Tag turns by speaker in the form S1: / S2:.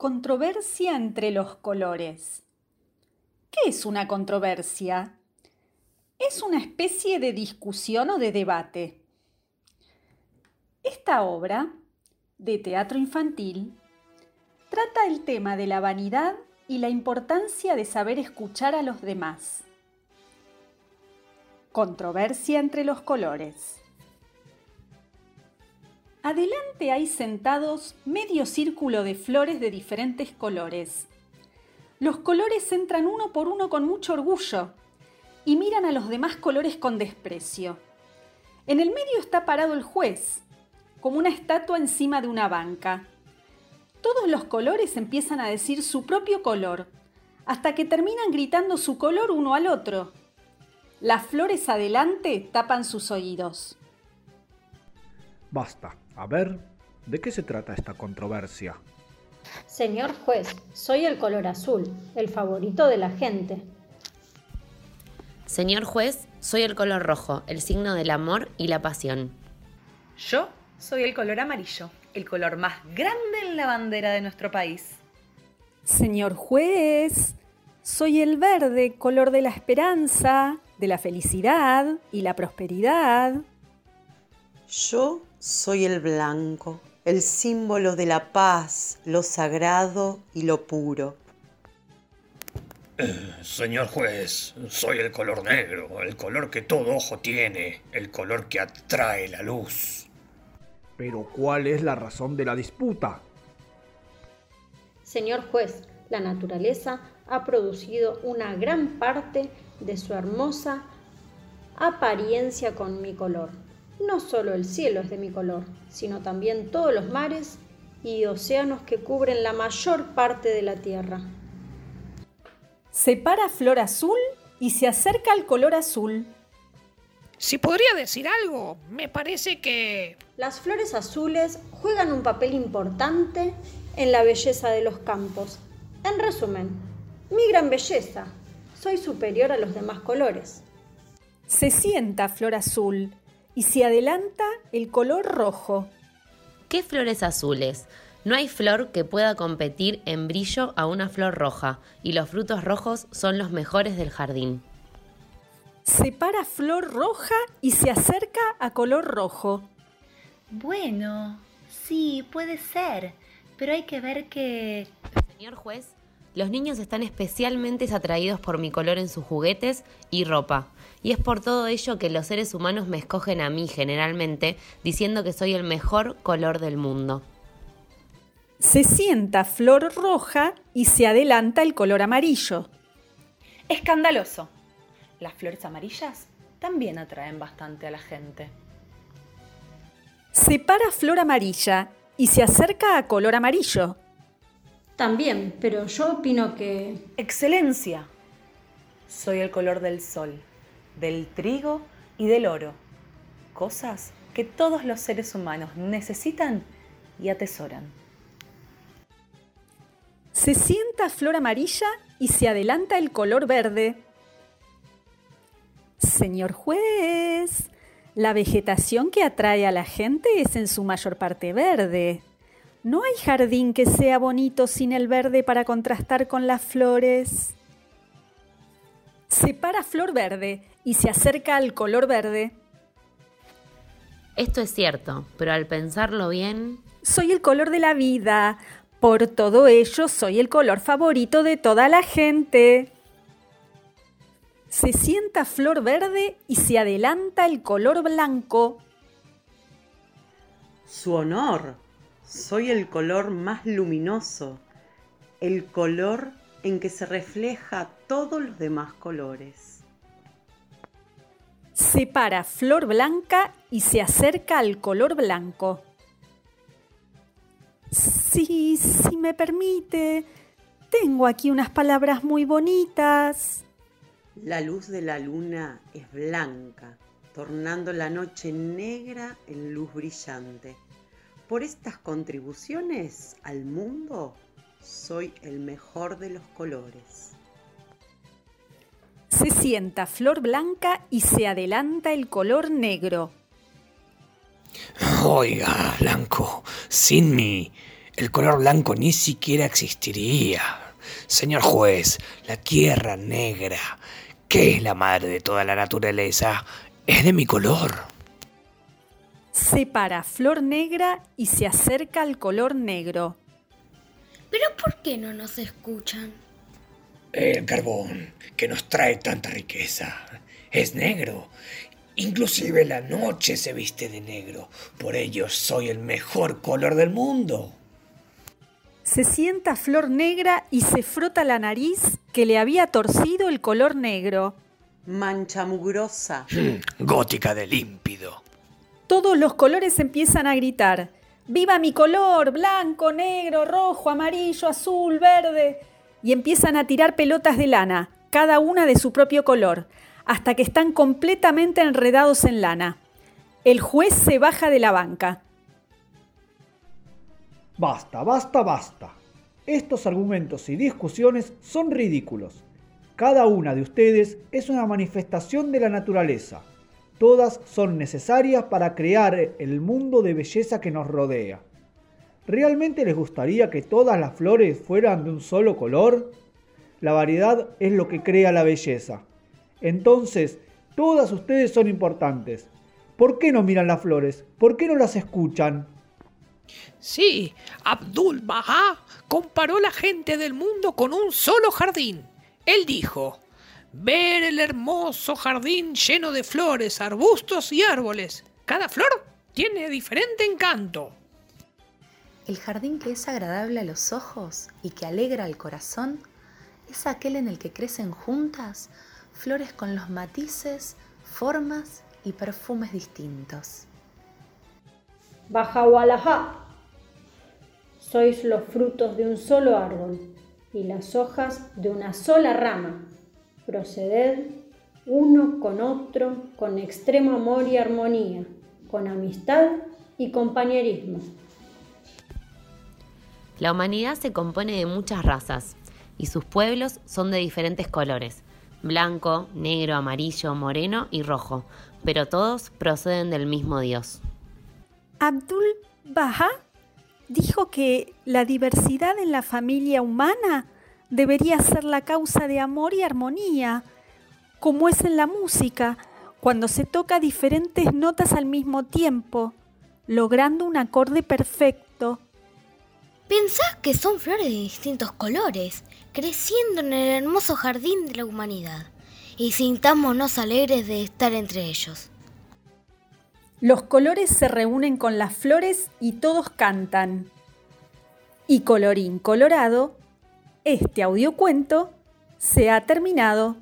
S1: Controversia entre los colores. ¿Qué es una controversia? Es una especie de discusión o de debate. Esta obra, de teatro infantil, trata el tema de la vanidad y la importancia de saber escuchar a los demás. Controversia entre los colores. Adelante hay sentados medio círculo de flores de diferentes colores. Los colores entran uno por uno con mucho orgullo y miran a los demás colores con desprecio. En el medio está parado el juez, como una estatua encima de una banca. Todos los colores empiezan a decir su propio color, hasta que terminan gritando su color uno al otro. Las flores adelante tapan sus oídos.
S2: Basta. A ver, ¿de qué se trata esta controversia?
S3: Señor juez, soy el color azul, el favorito de la gente.
S4: Señor juez, soy el color rojo, el signo del amor y la pasión.
S5: Yo soy el color amarillo, el color más grande en la bandera de nuestro país.
S1: Señor juez, soy el verde, color de la esperanza, de la felicidad y la prosperidad.
S6: Yo soy el blanco, el símbolo de la paz, lo sagrado y lo puro.
S7: Eh, señor juez, soy el color negro, el color que todo ojo tiene, el color que atrae la luz.
S2: Pero ¿cuál es la razón de la disputa?
S3: Señor juez, la naturaleza ha producido una gran parte de su hermosa apariencia con mi color no solo el cielo es de mi color, sino también todos los mares y océanos que cubren la mayor parte de la tierra.
S1: Separa flor azul y se acerca al color azul.
S8: Si podría decir algo, me parece que...
S3: Las flores azules juegan un papel importante en la belleza de los campos. En resumen, mi gran belleza. Soy superior a los demás colores.
S1: Se sienta flor azul y se adelanta el color rojo.
S4: ¿Qué flores azules? No hay flor que pueda competir en brillo a una flor roja, y los frutos rojos son los mejores del jardín.
S1: Separa flor roja y se acerca a color rojo.
S5: Bueno, sí, puede ser, pero hay que ver que...
S4: Señor juez, los niños están especialmente atraídos por mi color en sus juguetes y ropa, y es por todo ello que los seres humanos me escogen a mí generalmente, diciendo que soy el mejor color del mundo.
S1: Se sienta flor roja y se adelanta el color amarillo.
S5: Escandaloso. Las flores amarillas también atraen bastante a la gente.
S1: Separa flor amarilla y se acerca a color amarillo.
S3: También, pero yo opino que...
S5: Excelencia. Soy el color del sol, del trigo y del oro. Cosas que todos los seres humanos necesitan y atesoran.
S1: Se sienta flor amarilla y se adelanta el color verde. Señor juez, la vegetación que atrae a la gente es en su mayor parte verde. No hay jardín que sea bonito sin el verde para contrastar con las flores. Separa flor verde y se acerca al color verde.
S4: Esto es cierto, pero al pensarlo bien...
S1: Soy el color de la vida. Por todo ello, soy el color favorito de toda la gente. Se sienta flor verde y se adelanta el color blanco.
S6: Su honor, soy el color más luminoso, el color en que se refleja todos los demás colores.
S1: Separa flor blanca y se acerca al color blanco. Sí, si me permite, tengo aquí unas palabras muy bonitas.
S6: La luz de la luna es blanca, tornando la noche negra en luz brillante. Por estas contribuciones al mundo, soy el mejor de los colores.
S1: Se sienta flor blanca y se adelanta el color negro.
S7: Oiga, Blanco, sin mí,
S9: el color blanco ni siquiera existiría. Señor juez, la tierra negra, que es la madre de toda la naturaleza, es de mi color.
S1: Separa flor negra y se acerca al color negro.
S10: ¿Pero por qué no nos escuchan?
S7: El carbón que nos trae tanta riqueza es negro. Inclusive la noche se viste de negro. Por ello soy el mejor color del mundo.
S1: Se sienta Flor Negra y se frota la nariz que le había torcido el color negro.
S6: Mancha mugrosa.
S9: Gótica de límpido.
S1: Todos los colores empiezan a gritar. ¡Viva mi color! Blanco, negro, rojo, amarillo, azul, verde. Y empiezan a tirar pelotas de lana, cada una de su propio color, hasta que están completamente enredados en lana. El juez se baja de la banca.
S2: Basta, basta, basta. Estos argumentos y discusiones son ridículos. Cada una de ustedes es una manifestación de la naturaleza. Todas son necesarias para crear el mundo de belleza que nos rodea. ¿Realmente les gustaría que todas las flores fueran de un solo color? La variedad es lo que crea la belleza. Entonces, todas ustedes son importantes. ¿Por qué no miran las flores? ¿Por qué no las escuchan?
S8: Sí, Abdul Bahá comparó la gente del mundo con un solo jardín. Él dijo, ver el hermoso jardín lleno de flores, arbustos y árboles. Cada flor tiene diferente encanto.
S5: El jardín que es agradable a los ojos y que alegra al corazón es aquel en el que crecen juntas flores con los matices, formas y perfumes distintos.
S3: Baha'u'lláh, sois los frutos de un solo árbol y las hojas de una sola rama. Proceded uno con otro con extremo amor y armonía, con amistad y compañerismo.
S4: La humanidad se compone de muchas razas y sus pueblos son de diferentes colores, blanco, negro, amarillo, moreno y rojo, pero todos proceden del mismo Dios.
S1: Abdul Baha dijo que la diversidad en la familia humana debería ser la causa de amor y armonía, como es en la música, cuando se toca diferentes notas al mismo tiempo, logrando un acorde perfecto.
S10: Pensá que son flores de distintos colores, creciendo en el hermoso jardín de la humanidad, y sintámonos alegres de estar entre ellos.
S1: Los colores se reúnen con las flores y todos cantan. Y colorín colorado, este audiocuento se ha terminado.